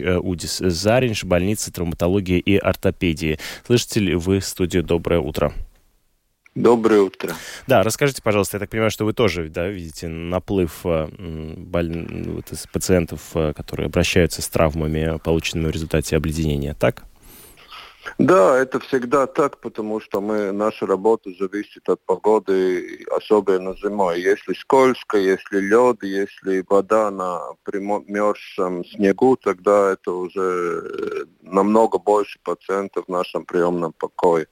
Удис Заринш, больница травматологии и ортопедии. Слышите ли вы студию «Доброе утро»? Доброе утро. Да, расскажите, пожалуйста, я так понимаю, что вы тоже да, видите наплыв э, боль... пациентов, э, которые обращаются с травмами, полученными в результате обледенения, так? Да, это всегда так, потому что мы, наша работа зависит от погоды, особенно зимой. Если скользко, если лед, если вода на примерзшем снегу, тогда это уже э, намного больше пациентов в нашем приемном покое.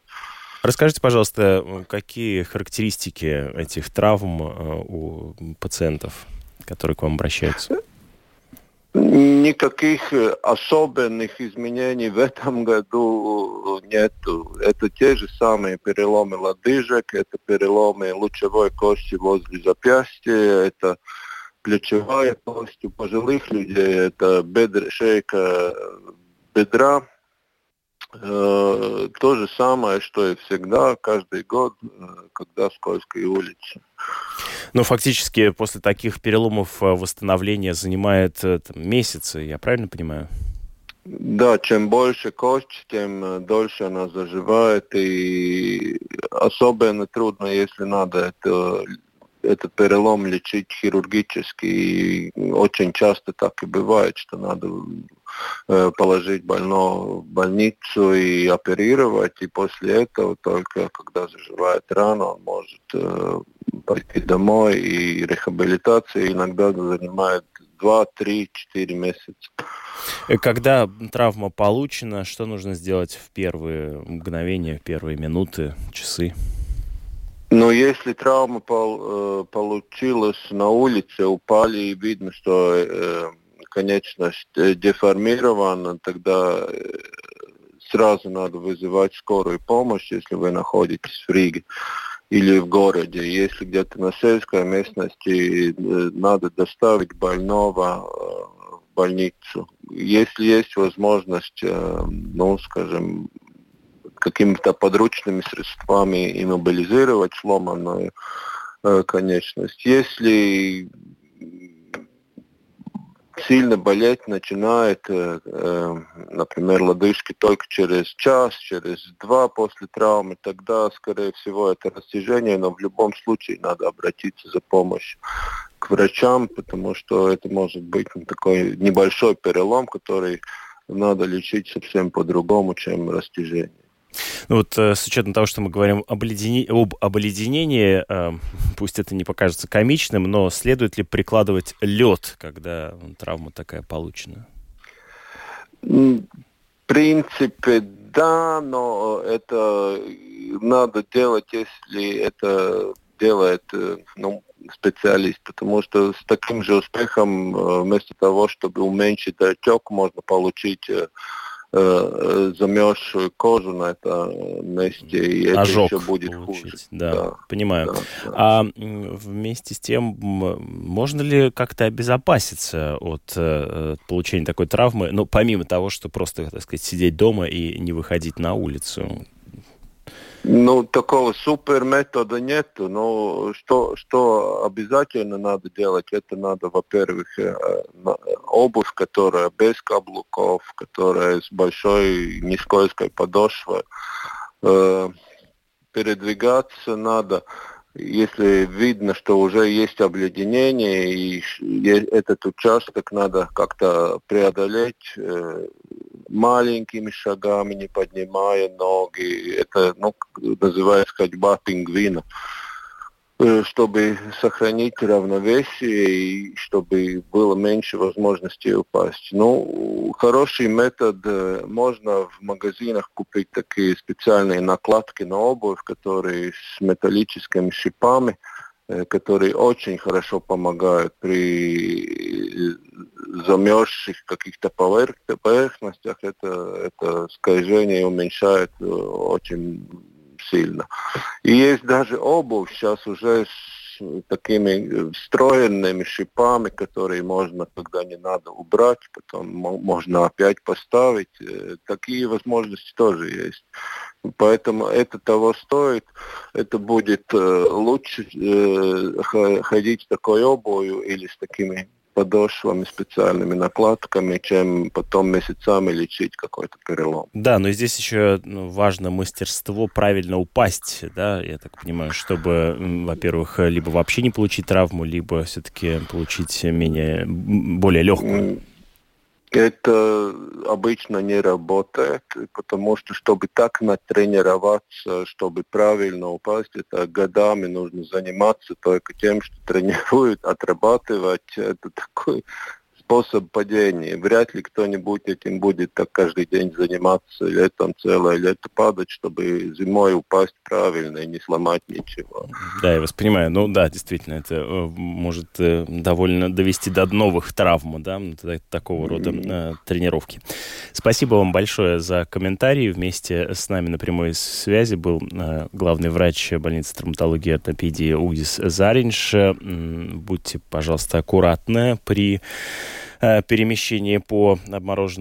Расскажите, пожалуйста, какие характеристики этих травм э, у пациентов, которые к вам обращаются? Никаких особенных изменений в этом году нет. Это те же самые переломы лодыжек, это переломы лучевой кости возле запястья, это плечевая кость у пожилых людей, это шейка бедра, Э, то же самое, что и всегда, каждый год, э, когда скользкая улица. Но фактически после таких переломов э, восстановление занимает там, месяцы, я правильно понимаю? Да, чем больше кость, тем дольше она заживает, и особенно трудно, если надо это, этот перелом лечить хирургически. И очень часто так и бывает, что надо Э, положить больного в больницу и оперировать, и после этого только когда заживает рана, он может э, пойти домой, и рехабилитация иногда занимает 2, 3, 4 месяца. Э, когда травма получена, что нужно сделать в первые мгновения, в первые минуты, часы? Но если травма пол, э, получилась на улице, упали и видно, что э, конечность деформирована, тогда сразу надо вызывать скорую помощь, если вы находитесь в Риге или в городе. Если где-то на сельской местности, э, надо доставить больного в больницу. Если есть возможность, ну, скажем, какими-то подручными средствами иммобилизировать сломанную конечность. Если сильно болеть начинает, э, э, например, лодыжки только через час, через два после травмы, тогда, скорее всего, это растяжение, но в любом случае надо обратиться за помощью к врачам, потому что это может быть такой небольшой перелом, который надо лечить совсем по-другому, чем растяжение. Вот э, с учетом того, что мы говорим об, оледени... об обледенении, э, пусть это не покажется комичным, но следует ли прикладывать лед, когда травма такая получена? В принципе, да, но это надо делать, если это делает э, ну, специалист, потому что с таким же успехом вместо того, чтобы уменьшить отек, можно получить Э, замерзшую кожу на этом месте, и Ожог это еще будет получить. хуже. Да, да понимаю. Да, да. А вместе с тем, можно ли как-то обезопаситься от э, получения такой травмы, ну, помимо того, что просто, так сказать, сидеть дома и не выходить на улицу? Ну, такого супер метода нет, но что, что обязательно надо делать, это надо, во-первых, э, обувь, которая без каблуков, которая с большой нескользкой подошвой. Э, передвигаться надо если видно, что уже есть обледенение, и этот участок надо как-то преодолеть э, маленькими шагами, не поднимая ноги. Это ну, называется ходьба пингвина. Э, чтобы сохранить равновесие и чтобы было меньше возможностей упасть. Ну, хороший метод, э, можно в магазинах купить такие специальные накладки на обувь, которые с металлическими шипами, которые очень хорошо помогают при замерзших каких-то поверхностях. Это, это скольжение уменьшает очень сильно. И есть даже обувь сейчас уже с такими встроенными шипами, которые можно, когда не надо, убрать, потом можно опять поставить. Э, такие возможности тоже есть. Поэтому это того стоит. Это будет э, лучше э, ходить с такой обувью или с такими подошвами, специальными накладками, чем потом месяцами лечить какой-то перелом. Да, но здесь еще ну, важно мастерство правильно упасть, да, я так понимаю, чтобы, во-первых, либо вообще не получить травму, либо все-таки получить менее, более легкую. Это обычно не работает, потому что, чтобы так натренироваться, чтобы правильно упасть, это годами нужно заниматься только тем, что тренируют, отрабатывать. Это такой способ падения. Вряд ли кто-нибудь этим будет так каждый день заниматься, летом целое лето падать, чтобы зимой упасть правильно и не сломать ничего. Да, я вас понимаю. Ну да, действительно, это э, может э, довольно довести до новых травм, да, такого рода э, тренировки. Спасибо вам большое за комментарии. Вместе с нами на прямой связи был главный врач больницы травматологии и ортопедии Угдис Заринш. Будьте, пожалуйста, аккуратны при перемещении по обмороженным